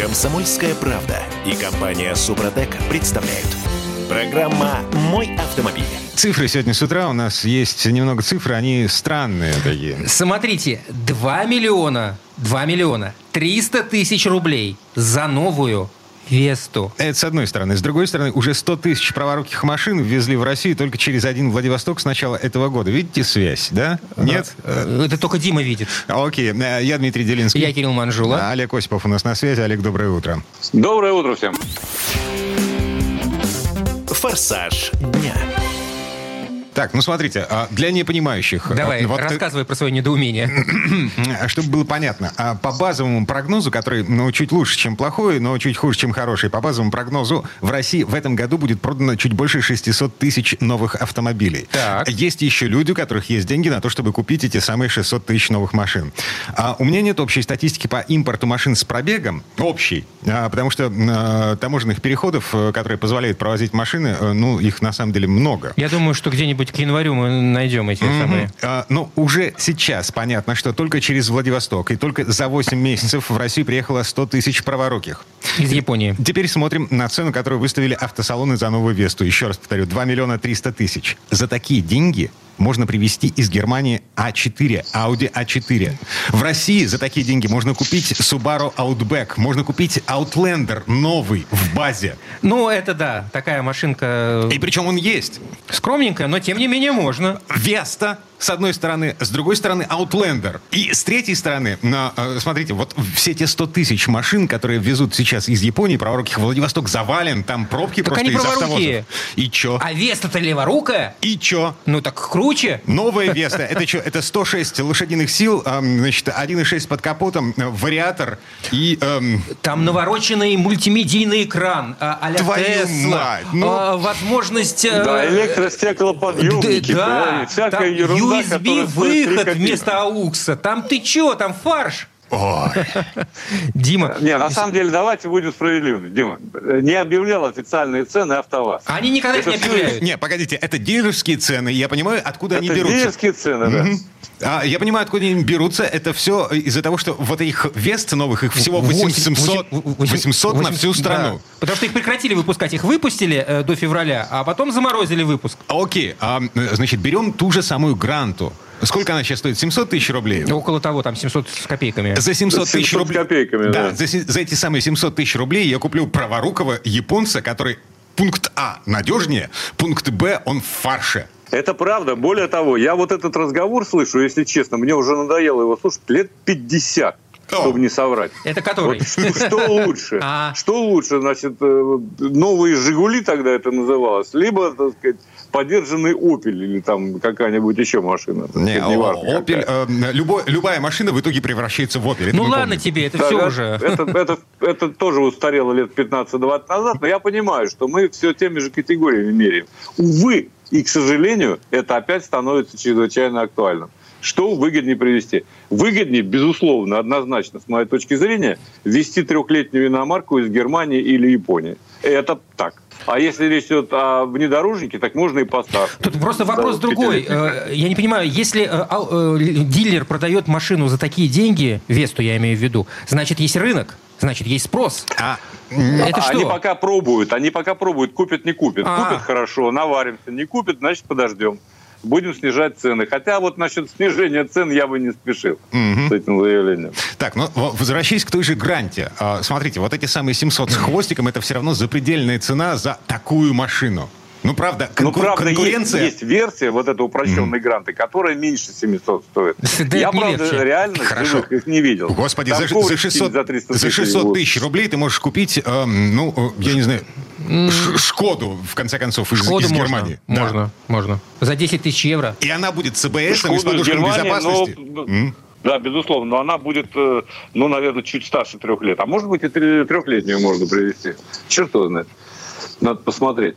Комсомольская правда и компания Супротек представляют. Программа «Мой автомобиль». Цифры сегодня с утра у нас есть немного цифр, они странные такие. Смотрите, 2 миллиона, 2 миллиона 300 тысяч рублей за новую Весту. Это с одной стороны. С другой стороны, уже 100 тысяч праворуких машин ввезли в Россию только через один Владивосток с начала этого года. Видите связь, да? Нет? Это только Дима видит. Окей. Э, Я Дмитрий Делинский. Я Кирилл Манжула. А, Олег Осипов у нас на связи. Олег, доброе утро. Доброе утро всем. «Форсаж дня». Так, ну смотрите, а, для непонимающих... Давай, а, вот, э, рассказывай про свое недоумение. Чтобы было понятно, а по базовому прогнозу, который, ну, чуть лучше, чем плохой, но чуть хуже, чем хороший, по базовому прогнозу в России в этом году будет продано чуть больше 600 тысяч новых автомобилей. Так. Есть еще люди, у которых есть деньги на то, чтобы купить эти самые 600 тысяч новых машин. А у меня нет общей статистики по импорту машин с пробегом, общей, потому что таможенных переходов, э, которые позволяют провозить машины, э, ну, их на самом деле много. Я думаю, что где-нибудь к январю мы найдем эти самые. А, ну, уже сейчас понятно, что только через Владивосток и только за 8 месяцев в Россию приехало 100 тысяч праворуких. Из Японии. Теперь смотрим на цену, которую выставили автосалоны за новую Весту. Еще раз повторю, 2 миллиона 300 тысяч. За такие деньги можно привезти из Германии А4, Audi A4. В России за такие деньги можно купить Subaru Outback, можно купить Outlander новый в базе. Ну, это да, такая машинка И причем он есть. скромненькая, но тем не менее можно. Веста, с одной стороны, с другой стороны Outlander. И с третьей стороны, на, э, смотрите, вот все те 100 тысяч машин, которые везут сейчас из Японии, праворуких Владивосток завален, там пробки Так просто они из праворукие. автовозов. И чё? А Веста-то леворукая? И чё? Ну так круче. Новая Веста. Это что? Это 106 лошадиных сил, значит, 1,6 под капотом, э, вариатор и... эм, Там навороченный мультимедийный экран, а, а-ля Твою Тесла, мать, ну. а, возможность... э, Да, электростеклоподъемники, да, всякая ерунда, USB-выход копейки. вместо аукса. Там ты чё, там фарш. Ой. Дима, Не, на самом деле, давайте будем справедливыми. Дима, не объявлял официальные цены АвтоВАЗ. они никогда их Это не всё объявляют. Не, погодите, это дилерские цены. Я понимаю, откуда они Это берутся. дилерские цены, да. А, я понимаю, откуда они берутся. Это все из-за того, что вот этих Вест новых, их всего 800, 800 на всю страну. Да. Потому что их прекратили выпускать. Их выпустили э, до февраля, а потом заморозили выпуск. Окей, а, э, значит, берем ту же самую Гранту. Сколько она сейчас стоит? 700 тысяч рублей? Около того, там 700 с копейками. За 700 тысяч 700 рублей. копейками, да. за, се- за эти самые 700 тысяч рублей я куплю праворукого японца, который пункт А надежнее, пункт Б он в фарше. Это правда. Более того, я вот этот разговор слышу, если честно, мне уже надоело его слушать лет 50, О. чтобы не соврать. Это который? Вот что, что лучше? А. Что лучше, значит, э, новые «Жигули» тогда это называлось, либо, так сказать, подержанный «Опель» или там какая-нибудь еще машина. Не, сказать, неважно какая. Опель, э, любой- любая машина в итоге превращается в Опель. это Ну ладно помните. тебе, это Да, все да, уже. Это, это, это тоже устарело лет 15-20 назад, но я понимаю, что мы все теми же категориями меряем. Увы, и, к сожалению, это опять становится чрезвычайно актуальным. Что выгоднее привести? Выгоднее, безусловно, однозначно, с моей точки зрения, ввести трехлетнюю иномарку из Германии или Японии. Это так. А если речь идет о внедорожнике, так можно и постарше. Тут просто вопрос Да, другой. Э, Я не понимаю, если э, э, дилер продает машину за такие деньги, Весту я имею в виду, значит, есть рынок, значит, есть спрос. А, Это Они что? пока пробуют, они пока пробуют, купят, не купят. А. Купят хорошо, наваримся, не купят, значит подождем. Будем снижать цены. Хотя вот насчет снижения цен я бы не спешил с этим заявлением. Так, ну, возвращаясь к той же гранте. А, Смотрите, вот эти самые 700 с хвостиком, это все равно запредельная цена за такую машину. Ну, правда, Но конку- правда, есть, конкуренция... есть версия вот этой упрощенной гранты, которая меньше 700 стоит. Да я, правда, легче. реально Хорошо. их не видел. Господи, Там за, за коврики 600, за 300 за 600 вот. тысяч рублей ты можешь купить, эм, ну, э, я не знаю, Ш- Шкоду, в конце концов, из, Шкоду из можно, Германии. Да. можно, можно. За 10 тысяч евро. И она будет с АБС, и с подушками Германии, безопасности. но- М? Да, безусловно, но она будет, э, ну, наверное, чуть старше трех лет. А может быть, и трехлетнюю можно привести. Черт его знает. Надо посмотреть.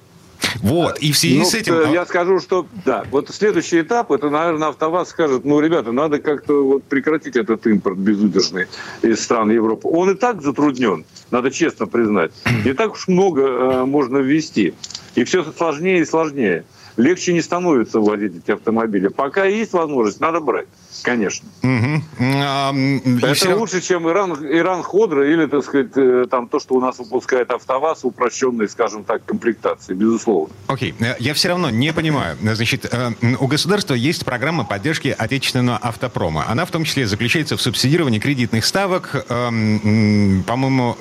Вот, и в связи Ну, с этим... э, а, Я скажу, что да, вот следующий этап, это, наверное, АвтоВАЗ скажет, ну, ребята, надо как-то вот прекратить этот импорт безудержный из стран Европы. Он и так затруднен, надо честно признать. Не так уж много э, можно ввести. И все сложнее и сложнее. Легче не становится вводить эти автомобили. Пока есть возможность, надо брать. Конечно. Угу. А, Это все... лучше, чем Иран, Иран Ходра или, так сказать, э, там то, что у нас выпускает АвтоВАЗ, упрощенной, скажем так, комплектации, безусловно. Окей, okay. Э, я все равно не понимаю. Значит, э, у государства есть программа поддержки отечественного автопрома. Она в том числе заключается в субсидировании кредитных ставок, по-моему,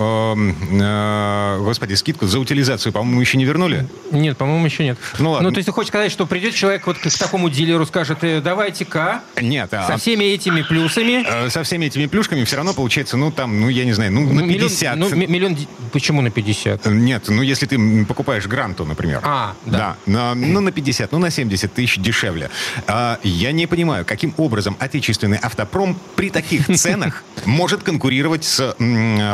господи, скидку за утилизацию, по-моему, еще не вернули? Нет, по-моему, еще нет. Ну, ладно. Ну, то есть ты хочешь сказать, что придет человек вот к такому дилеру, скажет, давайте-ка. Нет, со всеми этими плюсами. Э, со всеми этими плюшками все равно получается, ну, там, ну, я не знаю, ну, на 50. Миллион, ну, миллион, почему на 50? Нет, ну, если ты покупаешь гранту, например. А, да. да ну, на 50, ну, на 70 тысяч дешевле. А, я не понимаю, каким образом отечественный автопром при таких ценах может конкурировать с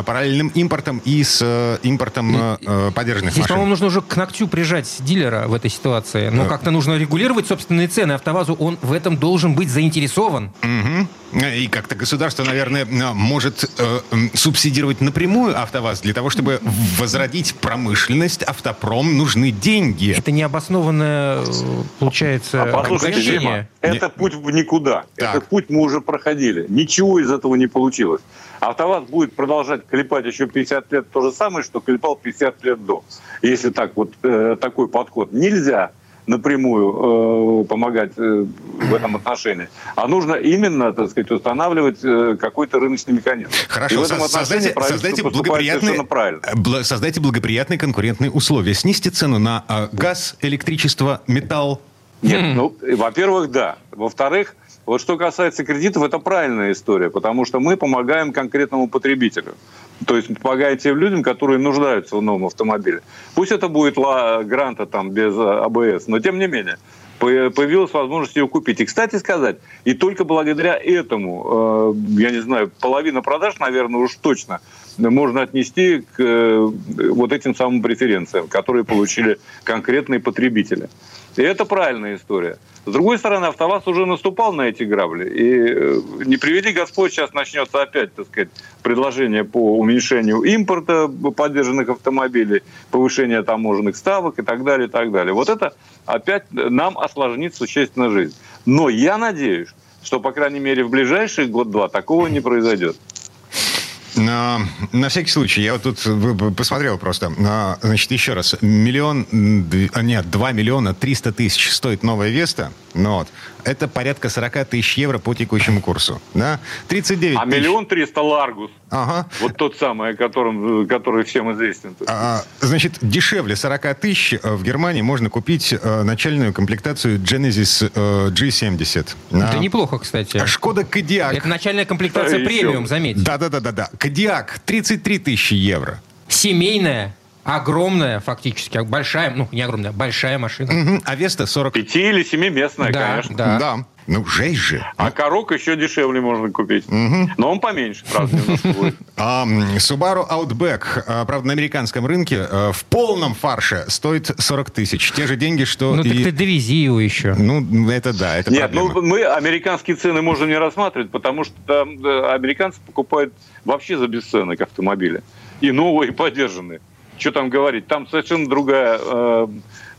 параллельным импортом и с э, импортом э, поддержанных Здесь, машин. по-моему, нужно уже к ногтю прижать дилера в этой ситуации. Но как-то нужно регулировать собственные цены. АвтоВАЗу он в этом должен быть заинтересован. Угу. И как-то государство, наверное, может э, субсидировать напрямую АвтоВАЗ для того, чтобы возродить промышленность, автопром нужны деньги. Это необоснованное, получается, а послушайте, Дима, это Не... путь в никуда. Так. Этот путь мы уже проходили. Ничего из этого не получилось. АвтоВАЗ будет продолжать клепать еще 50 лет то же самое, что клепал 50 лет до. Если так вот э, такой подход. Нельзя напрямую э, помогать э, в этом отношении, а нужно именно, так сказать, устанавливать э, какой-то рыночный механизм. Хорошо, И в этом создайте, создайте, благоприятные, бл- создайте благоприятные конкурентные условия. Снизьте цену на э, газ, электричество, металл. Нет, ну, во-первых, да. Во-вторых, вот что касается кредитов, это правильная история, потому что мы помогаем конкретному потребителю. То есть помогая тем людям, которые нуждаются в новом автомобиле. Пусть это будет ла гранта там без а, АБС, но тем не менее появилась возможность ее купить. И, кстати сказать, и только благодаря этому, э, я не знаю, половина продаж, наверное, уж точно можно отнести к э, вот этим самым преференциям, которые получили конкретные потребители. И это правильная история. С другой стороны, АвтоВАЗ уже наступал на эти грабли. И э, не приведи Господь, сейчас начнется опять, так сказать, предложение по уменьшению импорта поддержанных автомобилей, повышение таможенных ставок и так далее, и так далее. Вот это опять нам осложнит существенно жизнь. Но я надеюсь, что, по крайней мере, в ближайший год-два такого не произойдет. На, на всякий случай, я вот тут посмотрел просто. Значит, еще раз. Миллион, а, нет, 2 миллиона 300 тысяч стоит новая Веста. Ну, вот. Это порядка 40 тысяч евро по текущему курсу. Да? 39 а миллион триста Ларгус. Ага. Вот тот самый, о котором, который всем известен. А, значит, дешевле 40 тысяч э, в Германии можно купить э, начальную комплектацию Genesis э, G70. Это а, неплохо, кстати. А Шкода Кодиак. Это начальная комплектация премиум, заметьте. Да-да-да-да. Кодиак 33 тысячи евро. Семейная огромная, фактически, большая, ну, не огромная, большая машина. Угу. А Веста 40... Пяти- или семиместная, да, конечно. Да, да. Ну, жесть же. А корок еще дешевле можно купить. Угу. Но он поменьше, правда, будет. А, Subaru Outback, а, правда, на американском рынке а, в полном фарше стоит 40 тысяч. Те же деньги, что Ну, и... так ты довези его еще. Ну, это да, это Нет, проблема. ну, мы американские цены можем не рассматривать, потому что там американцы покупают вообще за бесценок автомобили. И новые, и поддержанные что там говорить, там совершенно другая э,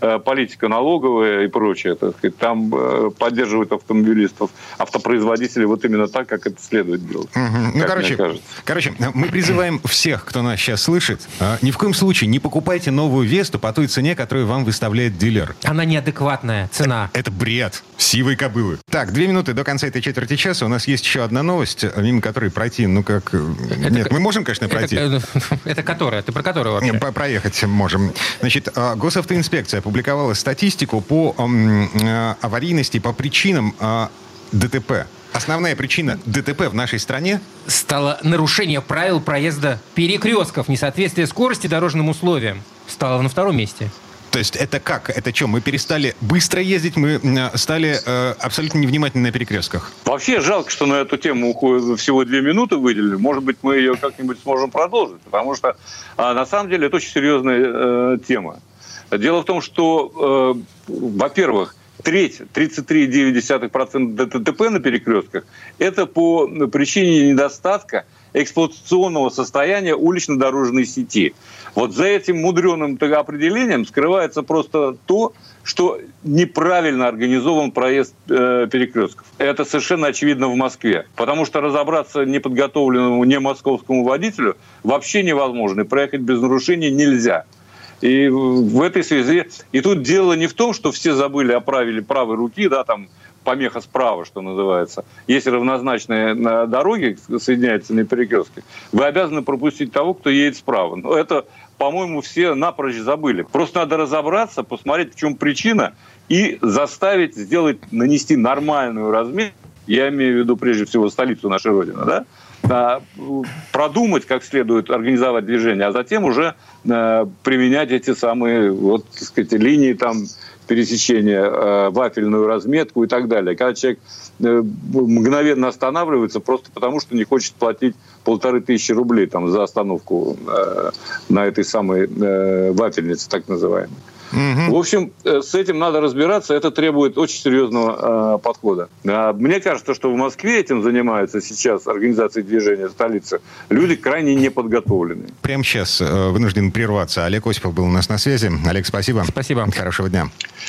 э, политика налоговая и прочее. Так сказать. Там э, поддерживают автомобилистов, автопроизводителей вот именно так, как это следует делать. Угу. Ну, короче, короче, мы призываем всех, кто нас сейчас слышит, э, ни в коем случае не покупайте новую Весту по той цене, которую вам выставляет дилер. Она неадекватная цена. Это бред. Сивой кобылы. Так, две минуты до конца этой четверти часа. У нас есть еще одна новость, мимо которой пройти, ну как... Это, Нет, мы можем, конечно, пройти. Это, это которая? Ты про которую вообще? Проехать можем. Значит, а, госавтоинспекция опубликовала статистику по а, аварийности, по причинам а, ДТП. Основная причина ДТП в нашей стране стало нарушение правил проезда перекрестков, несоответствие скорости дорожным условиям. Стало на втором месте. То есть это как? Это что, мы перестали быстро ездить, мы стали э, абсолютно невнимательны на перекрестках? Вообще жалко, что на эту тему всего две минуты выделили. Может быть, мы ее как-нибудь сможем продолжить, потому что э, на самом деле это очень серьезная э, тема. Дело в том, что, э, во-первых, треть, 33,9% ДТП на перекрестках, это по причине недостатка эксплуатационного состояния улично-дорожной сети. Вот за этим мудреным определением скрывается просто то, что неправильно организован проезд э, перекрестков. Это совершенно очевидно в Москве. Потому что разобраться неподготовленному не московскому водителю вообще невозможно. И проехать без нарушений нельзя. И в этой связи... И тут дело не в том, что все забыли о правиле правой руки, да, там помеха справа, что называется. Если равнозначные на дороге соединяются на перекрестке, вы обязаны пропустить того, кто едет справа. Но это, по-моему, все напрочь забыли. Просто надо разобраться, посмотреть, в чем причина, и заставить сделать, нанести нормальную разметку, я имею в виду прежде всего столицу нашей Родины, да, а, продумать, как следует организовать движение, а затем уже э, применять эти самые вот, так сказать, линии там пересечения, э, вафельную разметку и так далее. Когда человек э, мгновенно останавливается просто потому, что не хочет платить полторы тысячи рублей там, за остановку э, на этой самой вафельнице, так называемой. Угу. В общем, э, с этим надо разбираться. Это требует очень серьезного э, подхода. А мне кажется, что в Москве этим занимаются сейчас организации движения столицы люди крайне неподготовленные. Прямо сейчас э, вынужден прерваться. Олег Осипов был у нас на связи. Олег, спасибо. Спасибо. Хорошего дня.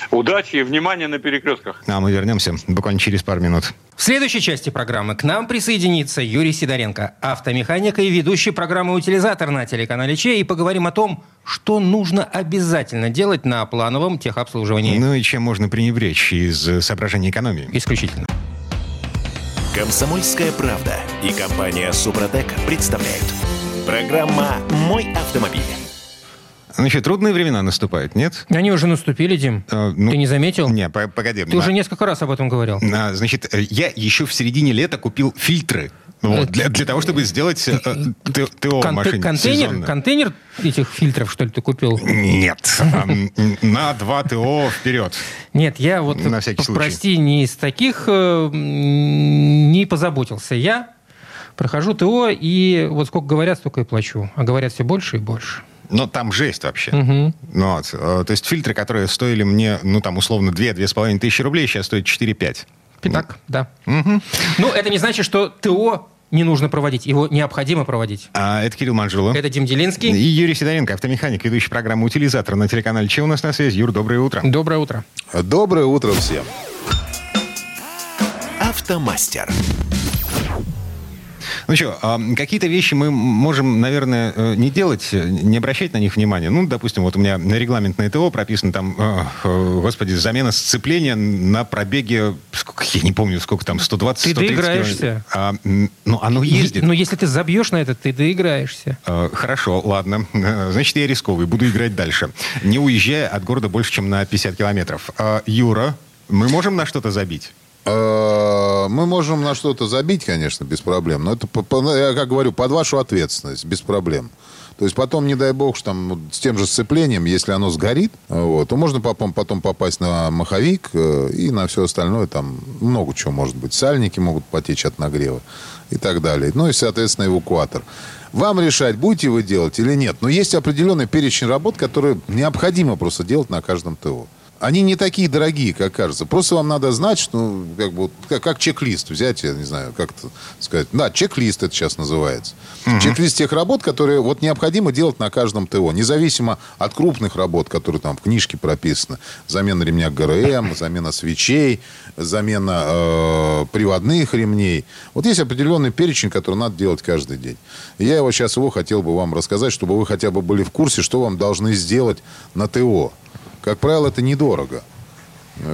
Удачи и внимания на перекрестках. А мы вернемся буквально через пару минут. В следующей части программы к нам присоединится Юрий Сидоренко, автомеханик и ведущий программы «Утилизатор» на телеканале Че, и поговорим о том, что нужно обязательно делать на плановом техобслуживании. Ну и чем можно пренебречь из соображений экономии? Исключительно. Комсомольская правда и компания «Супротек» представляют. Программа «Мой автомобиль». Значит, трудные времена наступают, нет? Они уже наступили, Дим. А, ну, Ты не заметил? Не, погоди. Ты а, уже несколько раз об этом говорил. А, значит, э, я еще в середине лета купил фильтры. Вот, для, для того, чтобы сделать э, э ТО Кон- машине контейнер, контейнер этих фильтров, что ли, ты купил? Нет. На два ТО вперед. Нет, я вот, На всякий случай. прости, не из таких э, не позаботился. Я прохожу ТО, и вот сколько говорят, столько и плачу. А говорят все больше и больше. Но там жесть вообще. Угу. Вот. Э, то есть фильтры, которые стоили мне, ну, там, условно, 2-2,5 тысячи рублей, сейчас стоят 4-5. Так, да. Угу. Ну, это не значит, что ТО не нужно проводить, его необходимо проводить. А это Кирилл Манжулов. Это Дим Делинский. И Юрий Сидоренко, автомеханик, ведущий программы «Утилизатор» на телеканале «Че у нас на связи». Юр, доброе утро. Доброе утро. Доброе утро всем. Автомастер. Ну что, а какие-то вещи мы можем, наверное, э, не делать, не обращать на них внимания. Ну, допустим, вот у меня на регламентное ТО прописано там, э, э, господи, замена сцепления на пробеге, сколько, я не помню, сколько там, 120 Ты доиграешься. А, ну, оно ездит. Ну, если ты забьешь на это, ты доиграешься. Хорошо, ладно. Значит, я рисковый, буду играть дальше. Не уезжая от города больше, чем на 50 километров. Юра, мы можем на что-то забить? Э, мы можем на что-то забить, конечно, без проблем. Но это, я как говорю, под вашу ответственность, без проблем. То есть потом, не дай бог, там с тем же сцеплением, если оно сгорит, вот, то можно потом, потом попасть на маховик э, и на все остальное. Там много чего может быть. Сальники могут потечь от нагрева и так далее. Ну и, соответственно, эвакуатор. Вам решать, будете вы делать или нет. Но есть определенный перечень работ, которые необходимо просто делать на каждом ТО они не такие дорогие, как кажется. Просто вам надо знать, что, ну, как бы, как, как чек-лист взять, я не знаю, как это сказать. Да, чек-лист это сейчас называется. Угу. Чек-лист тех работ, которые вот необходимо делать на каждом ТО, независимо от крупных работ, которые там в книжке прописаны. Замена ремня ГРМ, замена свечей, замена э, приводных ремней. Вот есть определенный перечень, который надо делать каждый день. И я его сейчас его хотел бы вам рассказать, чтобы вы хотя бы были в курсе, что вам должны сделать на ТО. Как правило, это недорого.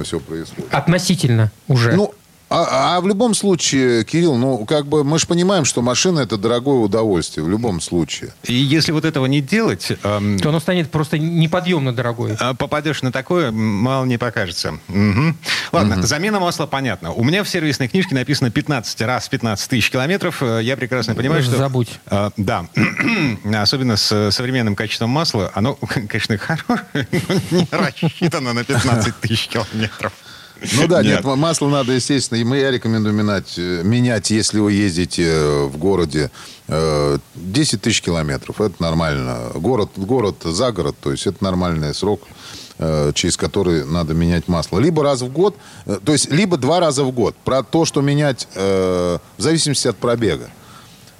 Все происходит. Относительно уже. Ну, а, а в любом случае, Кирилл, ну, как бы мы же понимаем, что машина это дорогое удовольствие в любом случае. И если вот этого не делать... Эм, то оно станет просто неподъемно дорогое. А попадешь на такое, мало не покажется. Угу. Ладно, угу. замена масла понятно. У меня в сервисной книжке написано 15 раз 15 тысяч километров. Э, я прекрасно понимаю, что... Забудь. Э, да. Особенно с современным качеством масла. Оно, конечно, хорошее, но не рассчитано на 15 тысяч километров. Ну да, нет, нет масло надо, естественно, и мы, я рекомендую менять, э, менять, если вы ездите э, в городе 10 э, тысяч километров. Это нормально. Город, город за город, то есть это нормальный срок через который надо менять масло. Либо раз в год, то есть либо два раза в год. Про то, что менять в зависимости от пробега.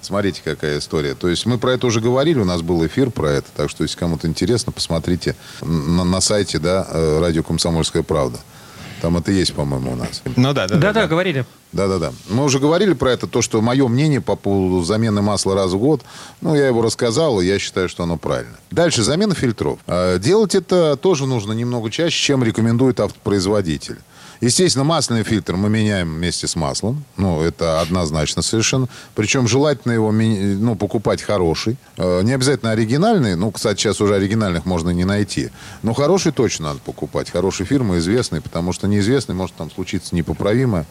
Смотрите, какая история. То есть мы про это уже говорили, у нас был эфир про это. Так что, если кому-то интересно, посмотрите на, на сайте да, радио «Комсомольская правда». Там это есть, по-моему, у нас. Ну да, да. Да-да, говорили. Да-да-да. Мы уже говорили про это, то, что мое мнение по поводу замены масла раз в год, ну, я его рассказал, и я считаю, что оно правильно. Дальше, замена фильтров. А, делать это тоже нужно немного чаще, чем рекомендует автопроизводитель. Естественно, масляный фильтр мы меняем вместе с маслом. Ну, это однозначно совершенно. Причем желательно его ну, покупать хороший. Э, не обязательно оригинальный. Ну, кстати, сейчас уже оригинальных можно не найти. Но хороший точно надо покупать. Хорошей фирмы, известный, потому что неизвестный может там случиться непоправимое.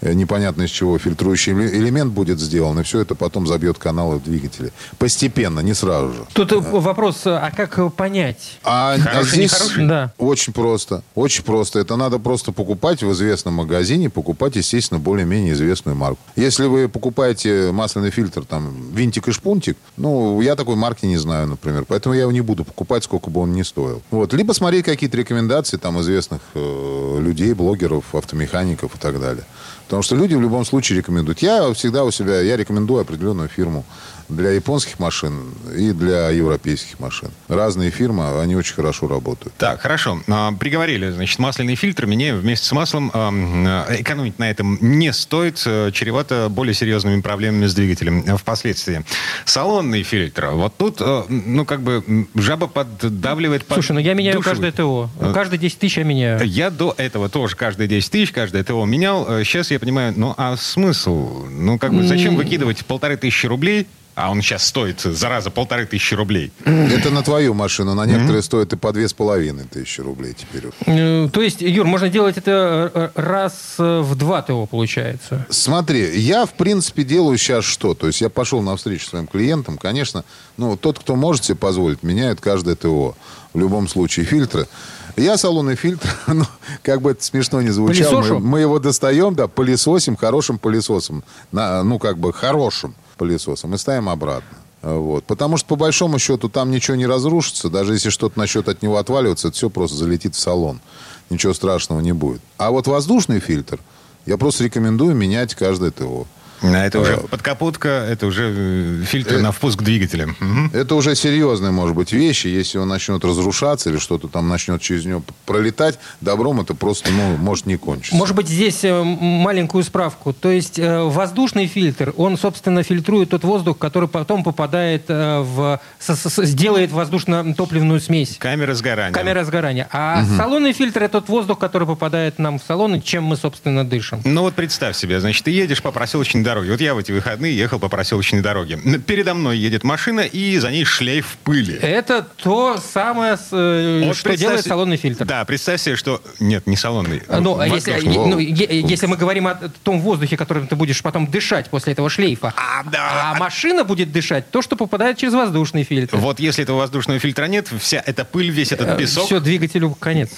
Э, непонятно из чего фильтрующий элемент будет сделан, и все это потом забьет каналы в двигателе. Постепенно, не сразу же. Тут э, вопрос, а как понять? А, а здесь Да. очень просто. Очень просто. Это надо просто покупать в известном магазине, покупать, естественно, более-менее известную марку. Если вы покупаете масляный фильтр, там, винтик и шпунтик, ну, я такой марки не знаю, например, поэтому я его не буду покупать, сколько бы он ни стоил. Вот. Либо смотреть какие-то рекомендации там известных э, людей, блогеров, автомехаников и так далее. Потому что люди в любом случае рекомендуют. Я всегда у себя, я рекомендую определенную фирму для японских машин и для европейских машин. Разные фирмы, они очень хорошо работают. Так, хорошо. А, приговорили, значит, масляный фильтр меняем вместе с маслом. А, экономить на этом не стоит. Э, чревато более серьезными проблемами с двигателем впоследствии. Салонный фильтр. Вот тут, э, ну, как бы, жаба поддавливает под Слушай, ну я меняю душу. каждое ТО. Э, Каждые 10 тысяч я меняю. Я до этого тоже каждые 10 тысяч, каждое ТО менял. Сейчас я понимаю, ну, а смысл? Ну, как бы, зачем выкидывать полторы тысячи рублей а он сейчас стоит, зараза, полторы тысячи рублей. Это на твою машину. На некоторые стоят и по две с половиной тысячи рублей теперь. Э, То есть, Юр, можно делать это э, раз э, в два ТО, получается? Смотри, я, в принципе, делаю сейчас что? То есть я пошел на встречу своим клиентам. Конечно, ну, тот, кто может себе позволить, меняет каждое ТО. В любом случае, фильтры. Я салонный фильтр, ну, как бы это смешно не звучало, мы, мы его достаем, да, пылесосим, хорошим пылесосом. На, ну, как бы хорошим пылесосом и ставим обратно. Вот. Потому что, по большому счету, там ничего не разрушится. Даже если что-то насчет от него отваливаться, это все просто залетит в салон. Ничего страшного не будет. А вот воздушный фильтр я просто рекомендую менять каждое ТО. А это уже Э, подкапотка, это уже э, фильтр на впуск двигателя. Мгм. Это уже серьезные, может быть, вещи. Если он начнет разрушаться или что-то там начнет через него пролетать, добром это просто, ну, может не кончиться. Может быть, здесь э, маленькую справку. То есть э, воздушный фильтр, он, собственно, фильтрует тот воздух, который потом попадает э, в... сделает воздушно-топливную смесь. Камера сгорания. Камера сгорания. А салонный фильтр это тот воздух, который попадает нам в салон, и чем мы, собственно, дышим. Ну вот представь себе, значит, ты едешь по проселочной дороге. Вот я в эти выходные ехал по проселочной дороге. Передо мной едет машина, и за ней шлейф пыли. Это то самое, э, Вот что делает салонный фильтр. Да, представь себе, что... Нет, не салонный. Ну, а если, ну, если мы говорим о том воздухе, которым ты будешь потом дышать после этого шлейфа, А, да. а машина будет дышать то, что попадает через воздушный фильтр. Вот если этого воздушного фильтра нет, вся эта пыль, весь этот песок... Все, двигателю конец.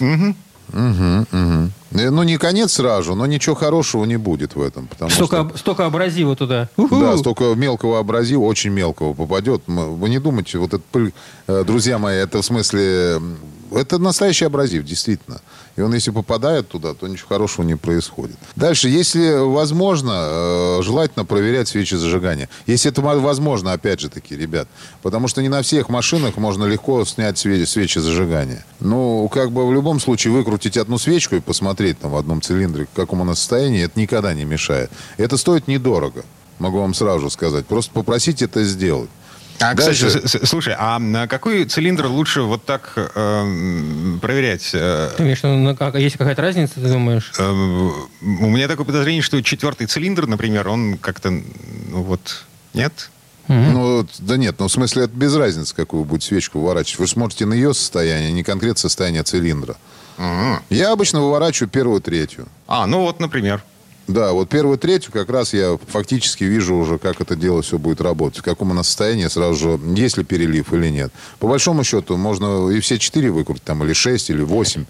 Э, Ну, не конец сразу, но ничего хорошего не будет в этом. Потому Столько, что... об- столько абразива туда. Уху. Да, столько мелкого абразива, очень мелкого попадет. Вы не думайте, вот эта пыль, э, друзья мои, это в смысле... Это настоящий абразив, действительно. И он, если попадает туда, то ничего хорошего не происходит. Дальше, если возможно, э, желательно проверять свечи зажигания. Если это мо- возможно, опять же таки, ребят. Потому что не на всех машинах можно легко снять све- свечи зажигания. Ну, как бы в любом случае выкрутить одну свечку и посмотреть там в одном цилиндре, в каком она состоянии, это никогда не мешает. Это стоит недорого. Могу вам сразу сказать. Просто попросите это сделать. А, Дальше. кстати, слушай, а на какой цилиндр лучше вот так э, м, проверять? Э, Ты имеешь в виду, ну, как- есть какая-то разница, ты думаешь? э, у меня такое подозрение, что четвертый цилиндр, например, он как-то, ну вот, нет? Ну, вот, да нет, ну, в смысле, это без разницы, какую будет свечку выворачивать. Вы смотрите на ее состояние, а не конкретно состояние цилиндра. Я обычно выворачиваю первую, третью. А, ну вот, например. Да, вот первую, третью как раз я фактически вижу уже, как это дело все будет работать. В каком оно состоянии, сразу же, есть ли перелив или нет. По большому счету, можно и все четыре выкрутить, там, или шесть, или восемь.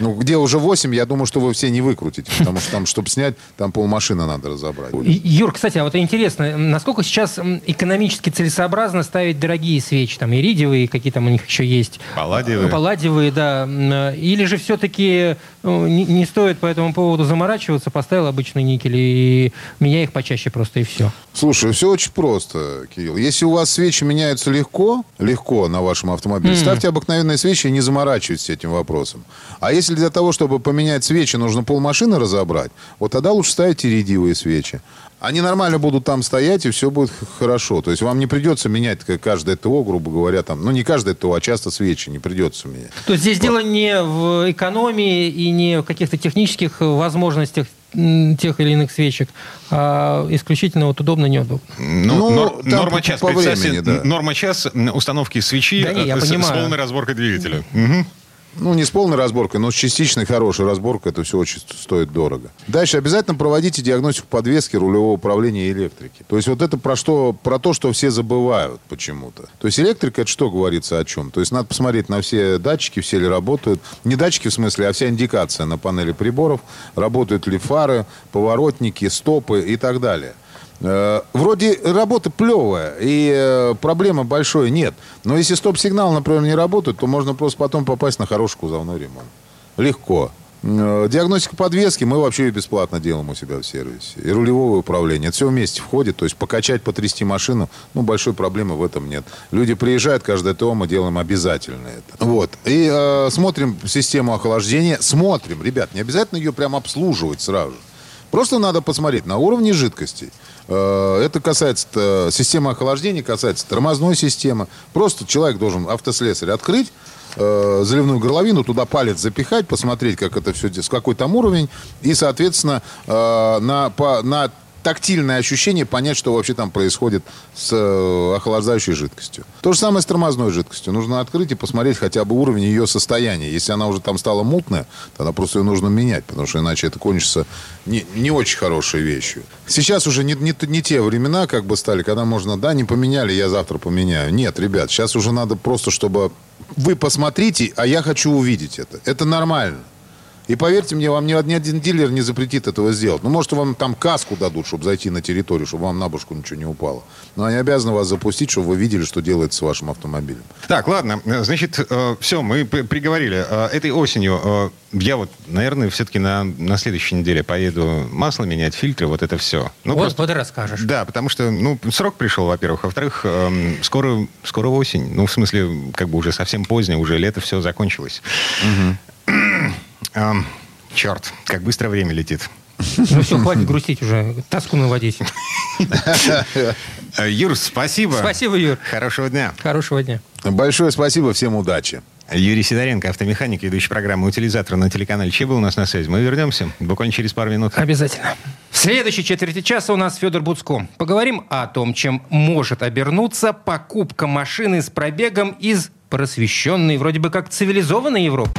Ну, где уже восемь, я думаю, что вы все не выкрутите. Потому что там, чтобы снять, там полмашины надо разобрать. Юр, кстати, а вот интересно, насколько сейчас экономически целесообразно ставить дорогие свечи, там, иридиевые, какие там у них еще есть? Палладиевые. Палладиевые, да. Э, Или же все-таки не, не стоит по этому поводу заморачиваться, поставил обычный никель, и меняй их почаще просто, и все. Слушай, все очень просто, Кирилл. Если у вас свечи меняются легко, легко на вашем автомобиле, mm. ставьте обыкновенные свечи и не заморачивайтесь этим вопросом. А если для того, чтобы поменять свечи, нужно полмашины разобрать, вот тогда лучше ставить иридиевые свечи. Они нормально будут там стоять, и все будет хорошо. То есть вам не придется менять каждое ТО, грубо говоря, там, ну не каждое ТО, а часто свечи не придется менять. То есть здесь вот. дело не в экономии и не в каких-то технических возможностях тех или иных свечек, а исключительно вот удобно, неудобно. Ну, ну нор, норма час, по времени, да. Норма час установки свечи да, не, я с, с полной разборкой двигателя. Угу. Ну, не с полной разборкой, но с частичной хорошей разборкой это все очень стоит дорого. Дальше обязательно проводите диагностику подвески, рулевого управления и электрики. То есть вот это про, что, про то, что все забывают почему-то. То есть электрика, это что говорится о чем? То есть надо посмотреть на все датчики, все ли работают. Не датчики в смысле, а вся индикация на панели приборов. Работают ли фары, поворотники, стопы и так далее. Э, вроде работа плевая, и э, проблемы большой нет. Но если стоп-сигнал, например, не работает, то можно просто потом попасть на хороший кузовной ремонт. Легко. Э, диагностика подвески мы вообще бесплатно делаем у себя в сервисе. И рулевое управление. Это все вместе входит. То есть покачать, потрясти машину, ну, большой проблемы в этом нет. Люди приезжают, каждое ТО мы делаем обязательно это. Вот. И э, смотрим систему охлаждения. Смотрим, ребят, не обязательно ее прям обслуживать сразу. Просто надо посмотреть на уровне жидкостей. Э, это касается системы охлаждения, касается тормозной системы. Просто человек должен автослесарь открыть, э, заливную горловину, туда палец запихать, посмотреть, как это все, с какой там уровень, и, соответственно, э, на, по, на тактильное ощущение понять, что вообще там происходит с э, охлаждающей жидкостью. То же самое с тормозной жидкостью. Нужно открыть и посмотреть хотя бы уровень ее состояния. Если она уже там стала мутная, тогда просто ее нужно менять, потому что иначе это кончится не, не очень хорошей вещью. Сейчас уже не, не, не те времена как бы стали, когда можно, да, не поменяли, я завтра поменяю. Нет, ребят, сейчас уже надо просто, чтобы вы посмотрите, а я хочу увидеть это. Это нормально. И поверьте мне, вам ни, один дилер не запретит этого сделать. Ну, может, вам там каску дадут, чтобы зайти на территорию, чтобы вам на башку ничего не упало. Но они обязаны вас запустить, чтобы вы видели, что делается с вашим автомобилем. Так, ладно. Значит, э, все, мы приговорили. Э, этой осенью э, я вот, наверное, все-таки на, на следующей неделе поеду масло менять, фильтры, вот это все. Ну, вот, просто, вот и расскажешь. Да, потому что, ну, срок пришел, во-первых. Во-вторых, э, скоро, скоро осень. Ну, в смысле, как бы уже совсем позднее, уже лето все закончилось. Угу. Эм, черт, как быстро время летит. Ну все, хватит грустить уже, тоску наводить. Юр, спасибо. Спасибо, Юр. Хорошего дня. Хорошего дня. Большое спасибо, всем удачи. Юрий Сидоренко, автомеханик, ведущий программы «Утилизатор» на телеканале Че был у нас на связи. Мы вернемся буквально через пару минут. Обязательно. В следующей четверти часа у нас Федор Буцко. Поговорим о том, чем может обернуться покупка машины с пробегом из просвещенной, вроде бы как цивилизованной Европы.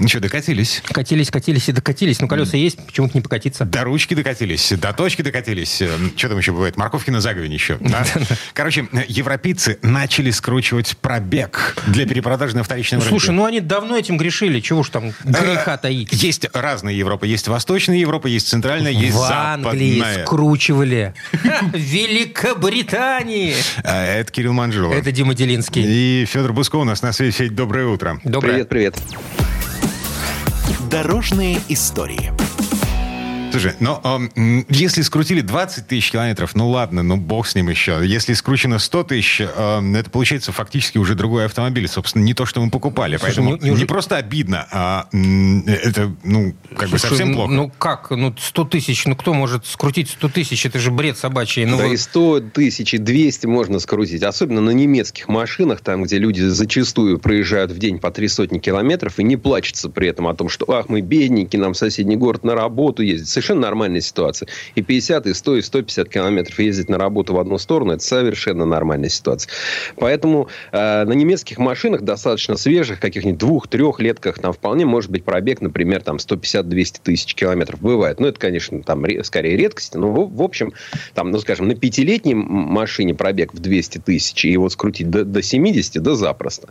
Ну что, докатились? Катились, катились и докатились. Ну, колеса есть, почему-то не покатиться. До ручки докатились, до точки докатились. Что там еще бывает? Морковки на заговине еще. Да? Короче, европейцы начали скручивать пробег для перепродажи на вторичном рынке. Слушай, ну они давно этим грешили. Чего ж там греха таить? Есть разные Европы. Есть Восточная Европа, есть Центральная, есть В Англии скручивали. В Великобритании. А, это Кирилл Манжулов. Это Дима Делинский. И Федор Буско у нас на связи. Доброе утро. Доброе. Привет, привет. Дорожные истории. Слушай, ну, э, если скрутили 20 тысяч километров, ну ладно, ну бог с ним еще. Если скручено 100 тысяч, э, это получается фактически уже другой автомобиль. Собственно, не то, что мы покупали. Слушай, Поэтому не, не просто обидно, а это, ну, как Слушай, бы совсем плохо. Ну как? Ну 100 тысяч, ну кто может скрутить 100 тысяч? Это же бред собачий. Ну, да вот... и 100 тысяч, и 200 можно скрутить. Особенно на немецких машинах, там, где люди зачастую проезжают в день по три сотни километров и не плачутся при этом о том, что, ах, мы бедненькие, нам в соседний город на работу ездить совершенно нормальная ситуация. И 50, и 100, и 150 километров ездить на работу в одну сторону, это совершенно нормальная ситуация. Поэтому э, на немецких машинах, достаточно свежих, каких-нибудь двух-трех летках, там вполне может быть пробег, например, там 150-200 тысяч километров. Бывает. Ну, это, конечно, там скорее редкость. Но, в, в общем, там, ну, скажем, на пятилетней машине пробег в 200 тысяч, и его скрутить до, до 70, да запросто.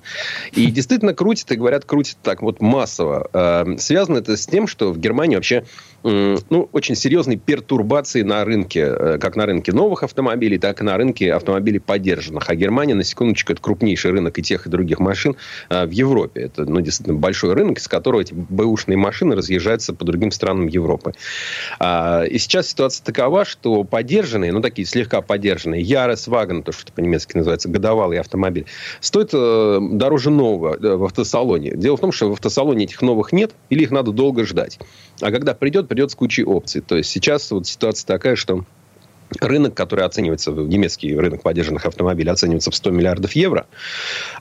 И действительно крутит, и говорят, крутит так вот массово. Э, связано это с тем, что в Германии вообще ну, ну, очень серьезной пертурбации на рынке, э, как на рынке новых автомобилей, так и на рынке автомобилей поддержанных. А Германия, на секундочку, это крупнейший рынок и тех, и других машин э, в Европе. Это, ну, действительно, большой рынок, из которого эти бэушные машины разъезжаются по другим странам Европы. А, и сейчас ситуация такова, что поддержанные, ну, такие слегка поддержанные, Ярес Вагон, то, что по-немецки называется, годовалый автомобиль, стоит э, дороже нового в автосалоне. Дело в том, что в автосалоне этих новых нет, или их надо долго ждать. А когда придет, придет с кучей опций. То есть сейчас вот ситуация такая, что рынок, который оценивается, немецкий рынок поддержанных автомобилей оценивается в 100 миллиардов евро,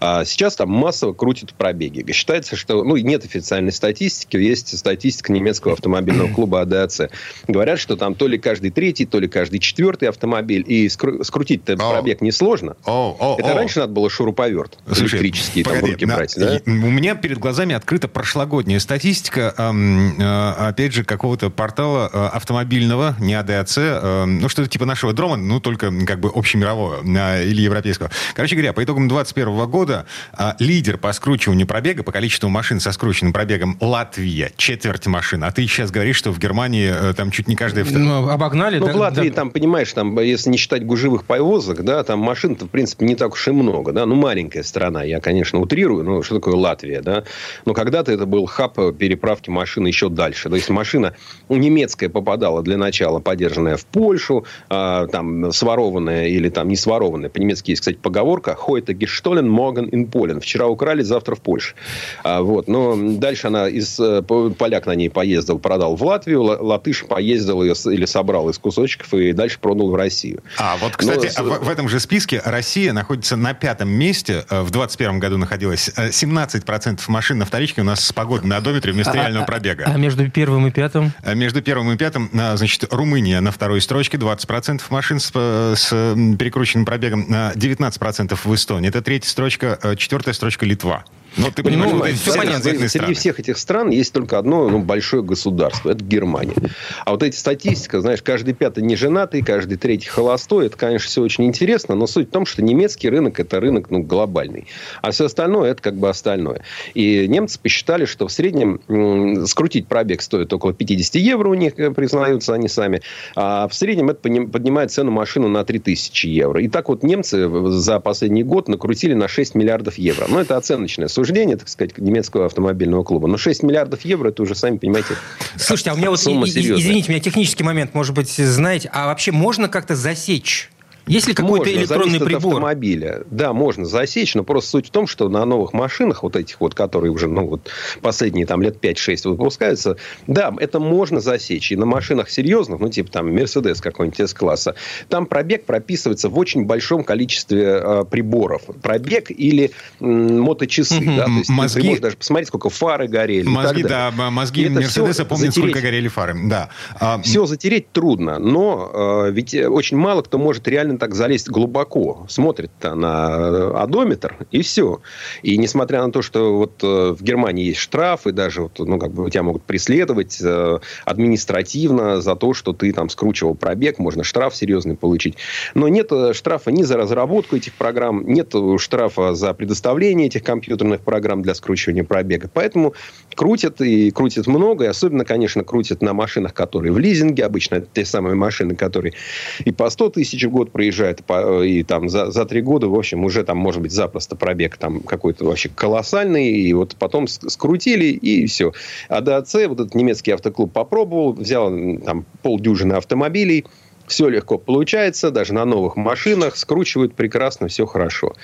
а сейчас там массово крутят пробеги. Считается, что, ну, нет официальной статистики, есть статистика немецкого автомобильного клуба АДАЦ. Говорят, что там то ли каждый третий, то ли каждый четвертый автомобиль, и скру- скрутить-то oh. пробег несложно. Oh, oh, Это раньше надо было шуруповерт Слушай, электрический погоди, там, в руки на, брать. Да? У меня перед глазами открыта прошлогодняя статистика, эм, э, опять же, какого-то портала э, автомобильного, не АДАЦ, э, ну, что-то типа нашего дрома, ну, только как бы общемирового а, или европейского. Короче говоря, по итогам 2021 года а, лидер по скручиванию пробега, по количеству машин со скрученным пробегом Латвия, четверть машин. А ты сейчас говоришь, что в Германии э, там чуть не каждая вторая. Ну, обогнали. Ну, да, в Латвии, да. там, понимаешь, там, если не считать гужевых повозок, да, там машин-то, в принципе, не так уж и много, да, ну, маленькая страна, я, конечно, утрирую, ну, что такое Латвия, да, но когда-то это был хаб переправки машин еще дальше, то есть машина немецкая попадала для начала подержанная в Польшу, а, там сворованная или там не сворованная. По-немецки есть, кстати, поговорка «Heute gestohlen, morgen in Polen». Вчера украли, завтра в Польше. А, вот. Но дальше она из... Э, поляк на ней поездил, продал в Латвию. Латыш поездил ее или собрал из кусочков и дальше продал в Россию. А, вот, кстати, Но... в, в этом же списке Россия находится на пятом месте. Э, в 21 году находилась 17% э, машин на вторичке у нас с погодой на одометре вместо а, реального пробега. А, а между первым и пятым? Между первым и пятым, значит, Румыния на второй строчке 20% машин с, с перекрученным пробегом, 19% в Эстонии. Это третья строчка, э, четвертая строчка Литва. Но ты понимаешь, ну, вот все понятно. Среди страны. всех этих стран есть только одно ну, большое государство. Это Германия. А вот эти статистика, знаешь, каждый пятый не женатый, каждый третий холостой. Это, конечно, все очень интересно. Но суть в том, что немецкий рынок – это рынок ну, глобальный. А все остальное – это как бы остальное. И немцы посчитали, что в среднем м- скрутить пробег стоит около 50 евро у них, э, признаются они сами. А в среднем это поднимает цену машины на 3000 евро. И так вот немцы за последний год накрутили на 6 миллиардов евро. Но это оценочная суждение, так сказать, немецкого автомобильного клуба. Но 6 миллиардов евро, это уже, сами понимаете, Слушайте, а у меня вот, извините, у меня технический момент, может быть, знаете, а вообще можно как-то засечь есть ли какой-то электронный прибор? От автомобиля. Да, можно засечь, но просто суть в том, что на новых машинах, вот этих вот, которые уже, ну, вот последние там лет 5-6 выпускаются, да, это можно засечь. И на машинах серьезных, ну, типа там Mercedes какой-нибудь S-класса, там пробег прописывается в очень большом количестве э, приборов. Пробег или м, моточасы, угу, да, то есть мозги... ты можешь даже посмотреть, сколько фары горели. Мозги, да, мозги Мерседеса помнят, затереть. сколько горели фары, да. А... Все затереть трудно, но э, ведь очень мало кто может реально так залезть глубоко. Смотрит-то на одометр, и все. И несмотря на то, что вот э, в Германии есть штрафы, даже вот, ну, как бы тебя могут преследовать э, административно за то, что ты там скручивал пробег, можно штраф серьезный получить. Но нет э, штрафа ни за разработку этих программ, нет штрафа за предоставление этих компьютерных программ для скручивания пробега. Поэтому крутят и крутят много, и особенно, конечно, крутят на машинах, которые в лизинге, обычно это те самые машины, которые и по 100 тысяч в год проезжают, и там за, за три года, в общем, уже там может быть запросто пробег там какой-то вообще колоссальный, и вот потом скрутили, и все. А ДАЦ, вот этот немецкий автоклуб попробовал, взял там полдюжины автомобилей, все легко получается, даже на новых машинах скручивают прекрасно, все хорошо.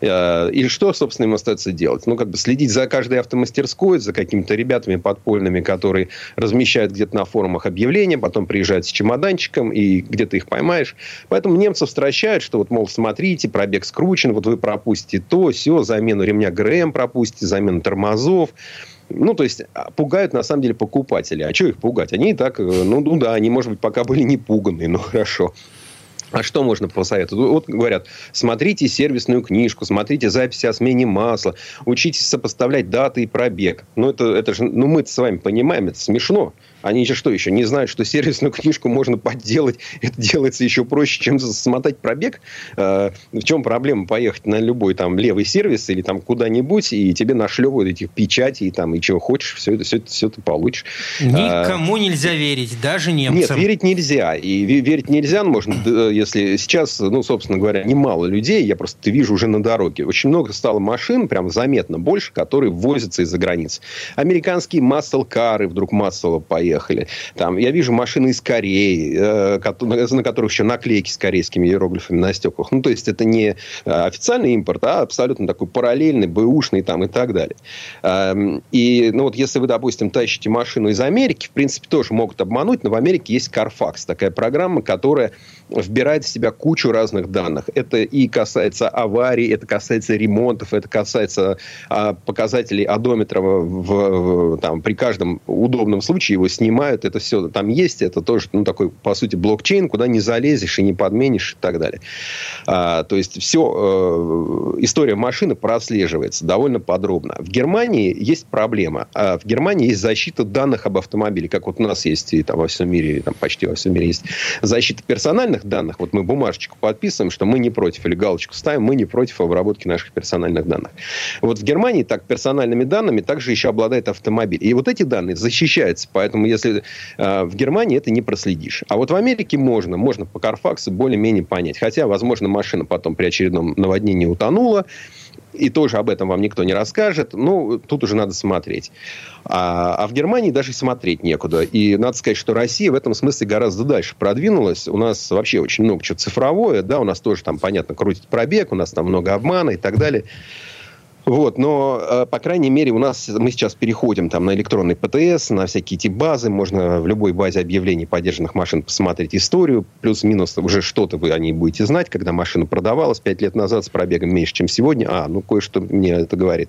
Э, и что, собственно, им остается делать? Ну, как бы следить за каждой автомастерской, за какими-то ребятами подпольными, которые размещают где-то на форумах объявления, потом приезжают с чемоданчиком, и где-то их поймаешь. Поэтому немцев стращают, что вот, мол, смотрите, пробег скручен, вот вы пропустите то, все, замену ремня ГРМ пропустите, замену тормозов. Ну, то есть, а, пугают, на самом деле, покупатели. А что их пугать? Они и так, э, ну, ну да, они, может быть, пока были не пуганы, ну, хорошо. А что можно посоветовать? Вот говорят, смотрите сервисную книжку, смотрите записи о смене масла, учитесь сопоставлять даты и пробег. Ну, это, это же, ну, мы с вами понимаем, это смешно. Они же что еще, не знают, что сервисную книжку можно подделать, это делается еще проще, чем смотать пробег? Э, в чем проблема поехать на любой там левый сервис или там куда-нибудь, и тебе нашлевывают этих печатей, там, и чего хочешь, все это, все это, все это получишь. Никому а, нельзя верить, даже немцам. Нет, верить нельзя. И верить нельзя, можно, если сейчас, ну, собственно говоря, немало людей, я просто вижу уже на дороге, очень много стало машин, прям заметно больше, которые возятся из-за границ. Американские массел-кары вдруг массово поехали. Там, я вижу машины из Кореи, э, на которых еще наклейки с корейскими иероглифами на стеклах. Ну, то есть, это не э, официальный импорт, а абсолютно такой параллельный, бэушный там и так далее. Эм, и, ну, вот если вы, допустим, тащите машину из Америки, в принципе, тоже могут обмануть, но в Америке есть Carfax, такая программа, которая вбирает в себя кучу разных данных. Это и касается аварий, это касается ремонтов, это касается а, показателей одометра в, в, там, при каждом удобном случае его снимают, это все там есть, это тоже, ну, такой, по сути, блокчейн, куда не залезешь и не подменишь и так далее. А, то есть все, э, история машины прослеживается довольно подробно. В Германии есть проблема. А в Германии есть защита данных об автомобиле, как вот у нас есть и там во всем мире, там почти во всем мире есть защита персональных данных, вот мы бумажечку подписываем, что мы не против, или галочку ставим, мы не против обработки наших персональных данных. Вот в Германии так персональными данными также еще обладает автомобиль. И вот эти данные защищаются, поэтому если э, в Германии это не проследишь. А вот в Америке можно, можно по Карфаксу более-менее понять. Хотя, возможно, машина потом при очередном наводнении утонула, и тоже об этом вам никто не расскажет. Ну, тут уже надо смотреть. А, а в Германии даже смотреть некуда. И надо сказать, что Россия в этом смысле гораздо дальше продвинулась. У нас вообще очень много чего цифровое. Да, у нас тоже там, понятно, крутит пробег, у нас там много обмана и так далее. Вот, но, э, по крайней мере, у нас мы сейчас переходим там на электронный ПТС, на всякие эти базы. Можно в любой базе объявлений поддержанных машин посмотреть историю. Плюс-минус уже что-то вы о ней будете знать, когда машина продавалась 5 лет назад с пробегом меньше, чем сегодня. А, ну, кое-что мне это говорит.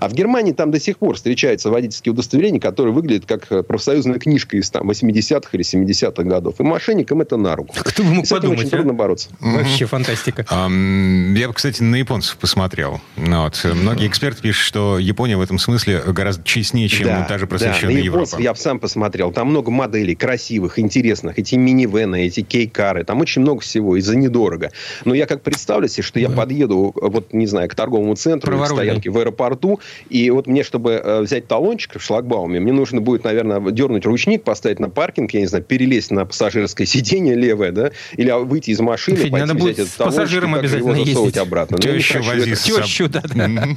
А в Германии там до сих пор встречаются водительские удостоверения, которые выглядят как э, профсоюзная книжка из там 80-х или 70-х годов. И мошенникам это на руку. Кто бы мог с этим подумать, очень а? трудно бороться. Вообще фантастика. Я бы, кстати, на японцев посмотрел. Ну, вот. Многие эксперты пишут, что Япония в этом смысле гораздо честнее, чем да, та же да, просвещенная на Европа. Я сам посмотрел. Там много моделей красивых, интересных. Эти минивены, эти кейкары. Там очень много всего. И за недорого. Но я как представлю себе, что я подъеду, вот, не знаю, к торговому центру, к стоянке в аэропорту, и вот мне, чтобы э, взять талончик в шлагбауме, мне нужно будет, наверное, дернуть ручник, поставить на паркинг, я не знаю, перелезть на пассажирское сиденье левое, да, или выйти из машины, Федь, пойти надо взять будет этот пассажиром талончик, и также его обязательно засовывать ездить. обратно. Ну, Тещу хочу вози это с собой. Тещу, да, да.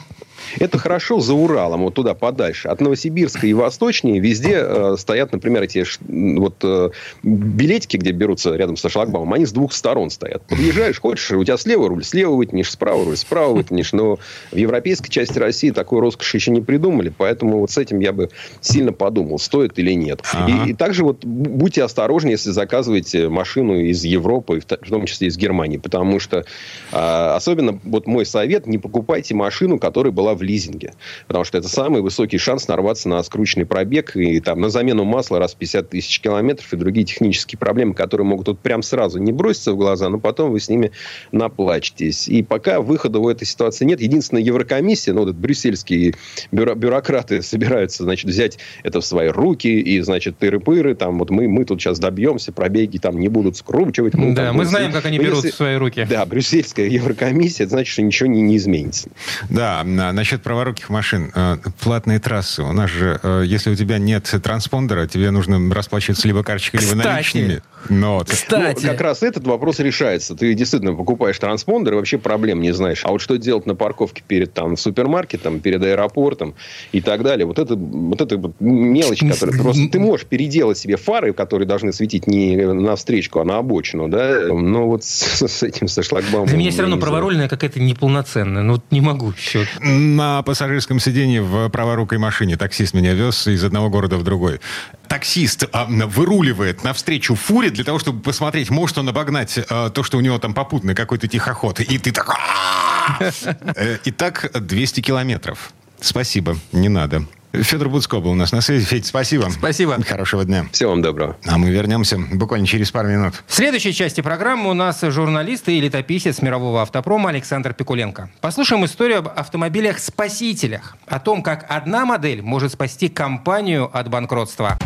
Это хорошо за Уралом, вот туда подальше. От Новосибирска и восточнее везде э, стоят, например, эти вот э, билетики, где берутся рядом со шлагбаумом, они с двух сторон стоят. Подъезжаешь, хочешь, у тебя слева руль, слева вытянешь, справа руль, справа вытянешь. Но в европейской части России такой роскоши еще не придумали, поэтому вот с этим я бы сильно подумал, стоит или нет. Ага. И, и также вот будьте осторожны, если заказываете машину из Европы, в, том числе из Германии, потому что а, особенно вот мой совет, не покупайте машину, которая была в лизинге. Потому что это самый высокий шанс нарваться на скрученный пробег и там на замену масла раз в 50 тысяч километров и другие технические проблемы, которые могут вот прям сразу не броситься в глаза, но потом вы с ними наплачетесь. И пока выхода в этой ситуации нет. Единственная Еврокомиссия, ну, вот это брюссельские бюро- бюрократы собираются, значит, взять это в свои руки и, значит, тыры-пыры, там, вот мы, мы тут сейчас добьемся, пробеги там не будут скручивать. мы Да, там мы будем знаем, как они Но берут если- в свои руки. Да, брюссельская Еврокомиссия, это значит, что ничего не, не изменится. Да, на- насчет праворуких машин. Э, Платные трассы. У нас же, э, если у тебя нет транспондера, тебе нужно расплачиваться либо карточкой, либо Кстати. наличными. Но вот Кстати, Ну, как раз этот вопрос решается. Ты действительно покупаешь транспондер и вообще проблем не знаешь. А вот что делать на парковке перед там, супермаркетом, перед аэропортом и так далее. Вот это, вот это вот мелочь, которая просто... Ты можешь переделать себе фары, которые должны светить не на встречку, а на обочину, да? Но вот с, с этим, со шлагбаумом... для меня все равно праворульная какая-то неполноценная. Ну, вот не могу еще. На пассажирском сиденье в праворукой машине таксист меня вез из одного города в другой. Таксист а, выруливает навстречу фуре для того, чтобы посмотреть, может он обогнать а, то, что у него там попутный какой-то тихоход. И ты так... «А-а-а!» Э, Итак, 200 километров. Спасибо, не надо. Федор Буцко был у нас на связи. Федь, спасибо. Спасибо. Хорошего дня. Всего вам доброго. А мы вернемся буквально через пару минут. В следующей части программы у нас журналист и летописец мирового автопрома Александр Пикуленко. Послушаем историю об автомобилях-спасителях. О том, как одна модель может спасти компанию от банкротства.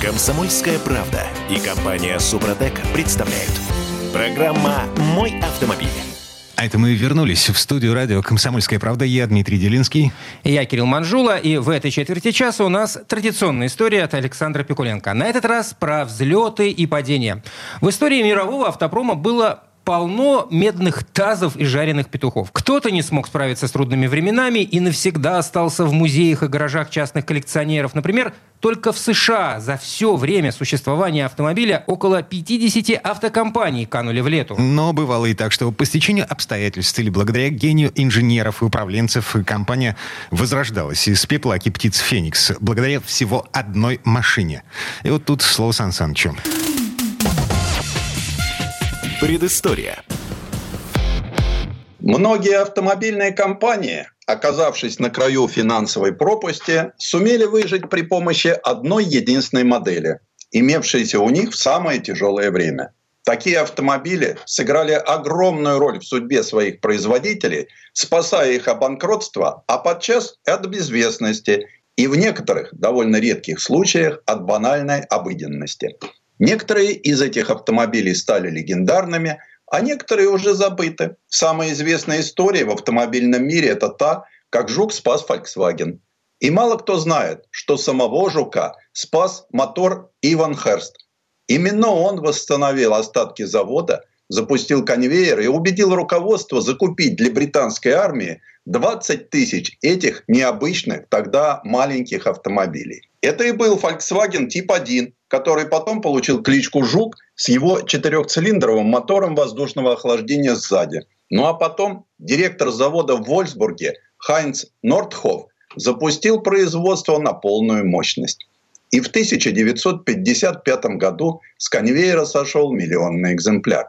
Комсомольская правда и компания Супротек представляют. Программа «Мой автомобиль». А это мы вернулись в студию радио «Комсомольская правда». Я Дмитрий Делинский. Я Кирилл Манжула. И в этой четверти часа у нас традиционная история от Александра Пикуленко. На этот раз про взлеты и падения. В истории мирового автопрома было полно медных тазов и жареных петухов. Кто-то не смог справиться с трудными временами и навсегда остался в музеях и гаражах частных коллекционеров. Например, только в США за все время существования автомобиля около 50 автокомпаний канули в лету. Но бывало и так, что по стечению обстоятельств или благодаря гению инженеров и управленцев компания возрождалась из пепла птиц Феникс благодаря всего одной машине. И вот тут слово Сан Санычу. Предыстория. Многие автомобильные компании, оказавшись на краю финансовой пропасти, сумели выжить при помощи одной единственной модели, имевшейся у них в самое тяжелое время. Такие автомобили сыграли огромную роль в судьбе своих производителей, спасая их от банкротства, а подчас от безвестности и в некоторых довольно редких случаях от банальной обыденности. Некоторые из этих автомобилей стали легендарными, а некоторые уже забыты. Самая известная история в автомобильном мире – это та, как Жук спас Volkswagen. И мало кто знает, что самого Жука спас мотор Иван Херст. Именно он восстановил остатки завода, запустил конвейер и убедил руководство закупить для британской армии 20 тысяч этих необычных тогда маленьких автомобилей. Это и был Volkswagen Тип 1, который потом получил кличку «Жук» с его четырехцилиндровым мотором воздушного охлаждения сзади. Ну а потом директор завода в Вольсбурге Хайнц Нордхоф запустил производство на полную мощность. И в 1955 году с конвейера сошел миллионный экземпляр.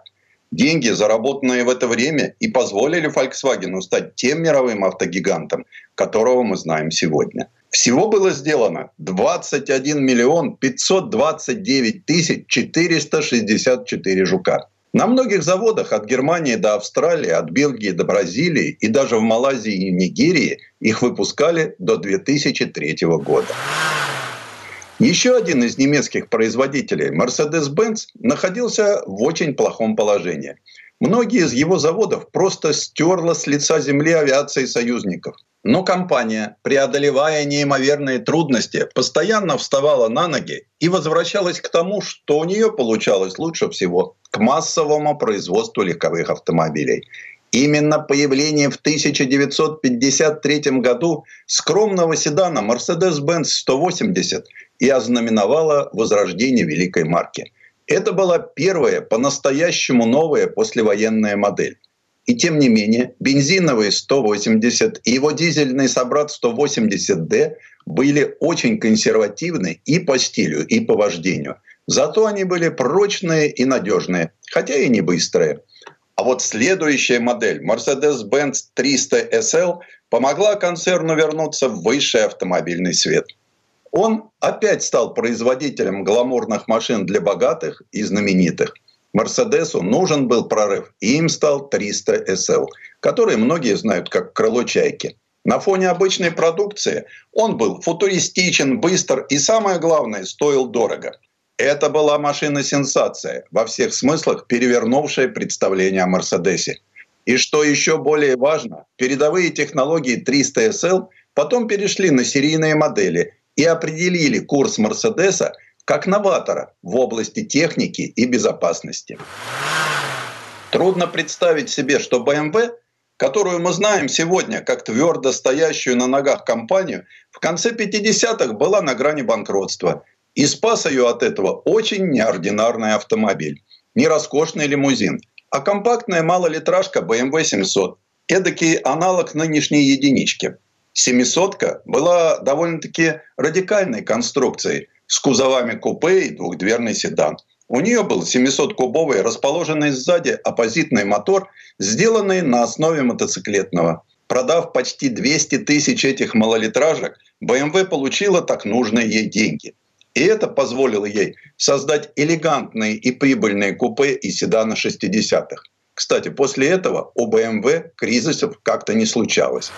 Деньги, заработанные в это время, и позволили Volkswagen стать тем мировым автогигантом, которого мы знаем сегодня – всего было сделано 21 миллион 529 тысяч 464 жука. На многих заводах от Германии до Австралии, от Бельгии до Бразилии и даже в Малайзии и Нигерии их выпускали до 2003 года. Еще один из немецких производителей, Mercedes-Benz, находился в очень плохом положении. Многие из его заводов просто стерла с лица земли авиации союзников. Но компания, преодолевая неимоверные трудности, постоянно вставала на ноги и возвращалась к тому, что у нее получалось лучше всего – к массовому производству легковых автомобилей. Именно появление в 1953 году скромного седана Mercedes-Benz 180 и ознаменовало возрождение великой марки. Это была первая по-настоящему новая послевоенная модель. И тем не менее, бензиновый 180 и его дизельный собрат 180D были очень консервативны и по стилю, и по вождению. Зато они были прочные и надежные, хотя и не быстрые. А вот следующая модель Mercedes-Benz 300 SL помогла концерну вернуться в высший автомобильный свет. Он опять стал производителем гламурных машин для богатых и знаменитых – Мерседесу нужен был прорыв, и им стал 300 SL, который многие знают как крыло чайки. На фоне обычной продукции он был футуристичен, быстр и, самое главное, стоил дорого. Это была машина-сенсация, во всех смыслах перевернувшая представление о Мерседесе. И что еще более важно, передовые технологии 300 SL потом перешли на серийные модели и определили курс Мерседеса как новатора в области техники и безопасности. Трудно представить себе, что BMW, которую мы знаем сегодня как твердо стоящую на ногах компанию, в конце 50-х была на грани банкротства. И спас ее от этого очень неординарный автомобиль. Не роскошный лимузин, а компактная малолитражка BMW 700. Эдакий аналог нынешней единички. Семисотка была довольно-таки радикальной конструкцией – с кузовами купе и двухдверный седан. У нее был 700-кубовый, расположенный сзади оппозитный мотор, сделанный на основе мотоциклетного. Продав почти 200 тысяч этих малолитражек, BMW получила так нужные ей деньги. И это позволило ей создать элегантные и прибыльные купе и седаны 60-х. Кстати, после этого у BMW кризисов как-то не случалось.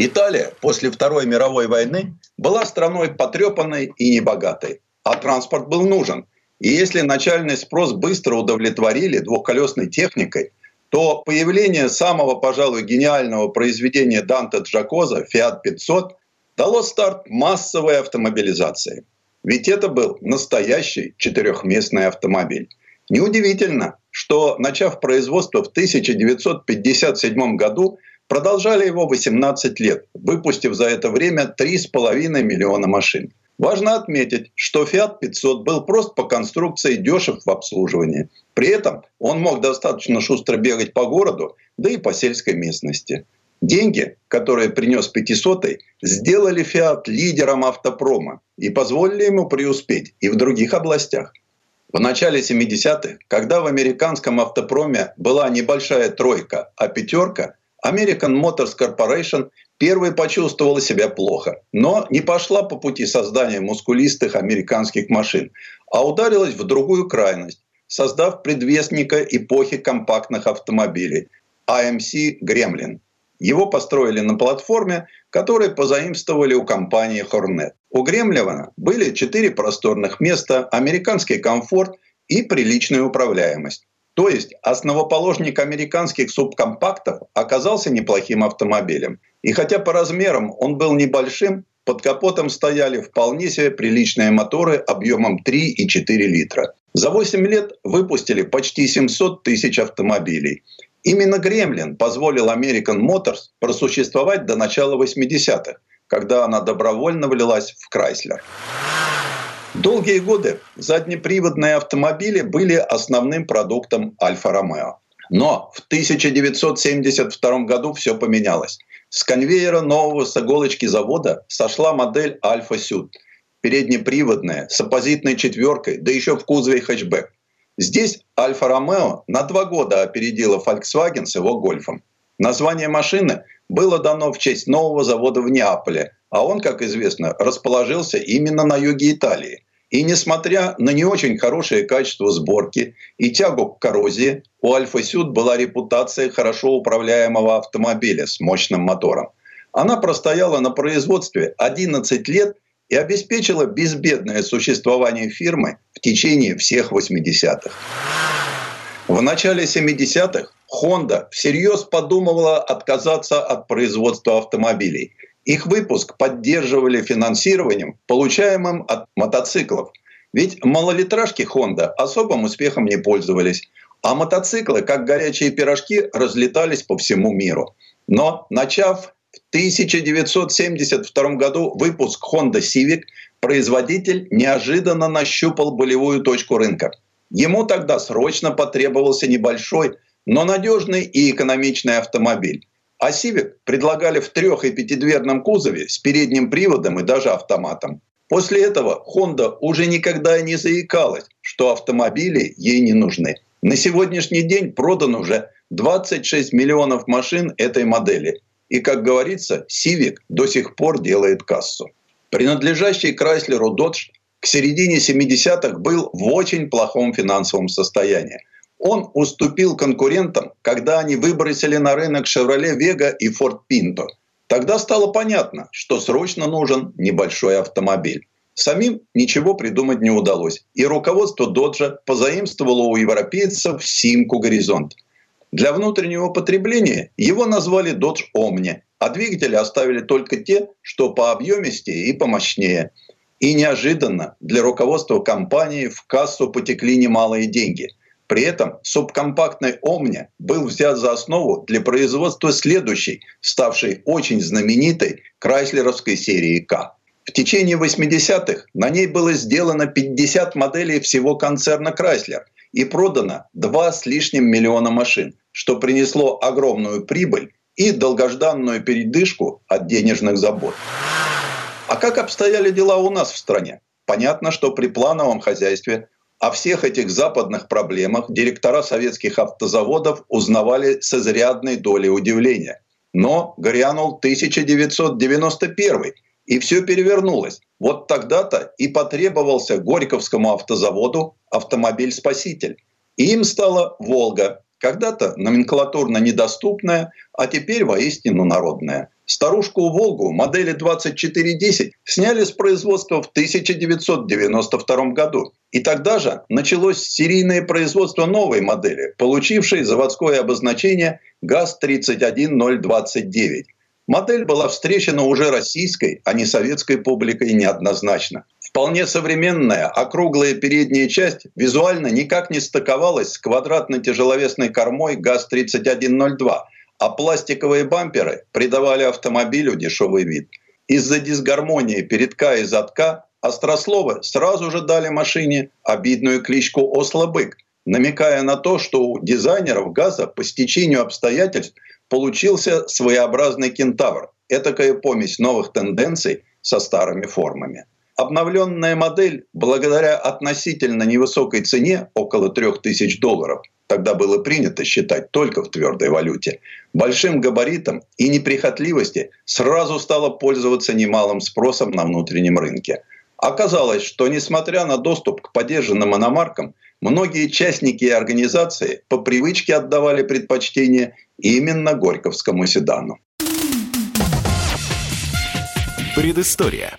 Италия после Второй мировой войны была страной потрепанной и небогатой, а транспорт был нужен. И если начальный спрос быстро удовлетворили двухколесной техникой, то появление самого, пожалуй, гениального произведения Данте Джакоза «Фиат 500» дало старт массовой автомобилизации. Ведь это был настоящий четырехместный автомобиль. Неудивительно, что, начав производство в 1957 году, продолжали его 18 лет, выпустив за это время 3,5 миллиона машин. Важно отметить, что Fiat 500 был прост по конструкции дешев в обслуживании. При этом он мог достаточно шустро бегать по городу, да и по сельской местности. Деньги, которые принес 500 сделали Fiat лидером автопрома и позволили ему преуспеть и в других областях. В начале 70-х, когда в американском автопроме была небольшая тройка, а пятерка, American Motors Corporation первой почувствовала себя плохо, но не пошла по пути создания мускулистых американских машин, а ударилась в другую крайность, создав предвестника эпохи компактных автомобилей AMC Gremlin. Его построили на платформе, которую позаимствовали у компании Hornet. У Гремлевана были четыре просторных места, американский комфорт и приличная управляемость. То есть основоположник американских субкомпактов оказался неплохим автомобилем. И хотя по размерам он был небольшим, под капотом стояли вполне себе приличные моторы объемом 3 и 4 литра. За 8 лет выпустили почти 700 тысяч автомобилей. Именно Гремлин позволил American Motors просуществовать до начала 80-х, когда она добровольно влилась в Крайслер. Долгие годы заднеприводные автомобили были основным продуктом Альфа-Ромео. Но в 1972 году все поменялось. С конвейера нового с иголочки завода сошла модель Альфа Сюд. Переднеприводная, с оппозитной четверкой, да еще в кузове хэтчбэк. Здесь Альфа-Ромео на два года опередила Volkswagen с его гольфом. Название машины было дано в честь нового завода в Неаполе, а он, как известно, расположился именно на юге Италии. И несмотря на не очень хорошее качество сборки и тягу к коррозии, у Альфа Сюд была репутация хорошо управляемого автомобиля с мощным мотором. Она простояла на производстве 11 лет и обеспечила безбедное существование фирмы в течение всех 80-х. В начале 70-х Honda всерьез подумывала отказаться от производства автомобилей – их выпуск поддерживали финансированием, получаемым от мотоциклов. Ведь малолитражки Honda особым успехом не пользовались, а мотоциклы, как горячие пирожки, разлетались по всему миру. Но начав в 1972 году выпуск Honda Civic, производитель неожиданно нащупал болевую точку рынка. Ему тогда срочно потребовался небольшой, но надежный и экономичный автомобиль. А Civic предлагали в трех- и пятидверном кузове с передним приводом и даже автоматом. После этого Honda уже никогда не заикалась, что автомобили ей не нужны. На сегодняшний день продано уже 26 миллионов машин этой модели. И, как говорится, Civic до сих пор делает кассу. Принадлежащий Крайслеру Dodge к середине 70-х был в очень плохом финансовом состоянии. Он уступил конкурентам, когда они выбросили на рынок Chevrolet Vega и Ford Pinto. Тогда стало понятно, что срочно нужен небольшой автомобиль. Самим ничего придумать не удалось, и руководство Доджа позаимствовало у европейцев симку «Горизонт». Для внутреннего потребления его назвали Dodge Omni, а двигатели оставили только те, что по объемистее и помощнее. И неожиданно для руководства компании в кассу потекли немалые деньги – при этом субкомпактный «Омня» был взят за основу для производства следующей, ставшей очень знаменитой крайслеровской серии «К». В течение 80-х на ней было сделано 50 моделей всего концерна «Крайслер» и продано 2 с лишним миллиона машин, что принесло огромную прибыль и долгожданную передышку от денежных забот. А как обстояли дела у нас в стране? Понятно, что при плановом хозяйстве о всех этих западных проблемах директора советских автозаводов узнавали с изрядной долей удивления. Но грянул 1991 и все перевернулось. Вот тогда-то и потребовался Горьковскому автозаводу автомобиль-спаситель. И им стала «Волга», когда-то номенклатурно недоступная, а теперь воистину народная. Старушку «Волгу» модели 2410 сняли с производства в 1992 году. И тогда же началось серийное производство новой модели, получившей заводское обозначение ГАЗ-31029. Модель была встречена уже российской, а не советской публикой неоднозначно. Вполне современная округлая передняя часть визуально никак не стыковалась с квадратно-тяжеловесной кормой ГАЗ-3102, а пластиковые бамперы придавали автомобилю дешевый вид. Из-за дисгармонии передка и задка острословы сразу же дали машине обидную кличку «Ослобык», намекая на то, что у дизайнеров газа по стечению обстоятельств получился своеобразный кентавр, этакая помесь новых тенденций со старыми формами. Обновленная модель, благодаря относительно невысокой цене, около 3000 долларов, тогда было принято считать только в твердой валюте, большим габаритом и неприхотливости сразу стала пользоваться немалым спросом на внутреннем рынке. Оказалось, что несмотря на доступ к поддержанным иномаркам, многие частники и организации по привычке отдавали предпочтение именно Горьковскому седану. Предыстория.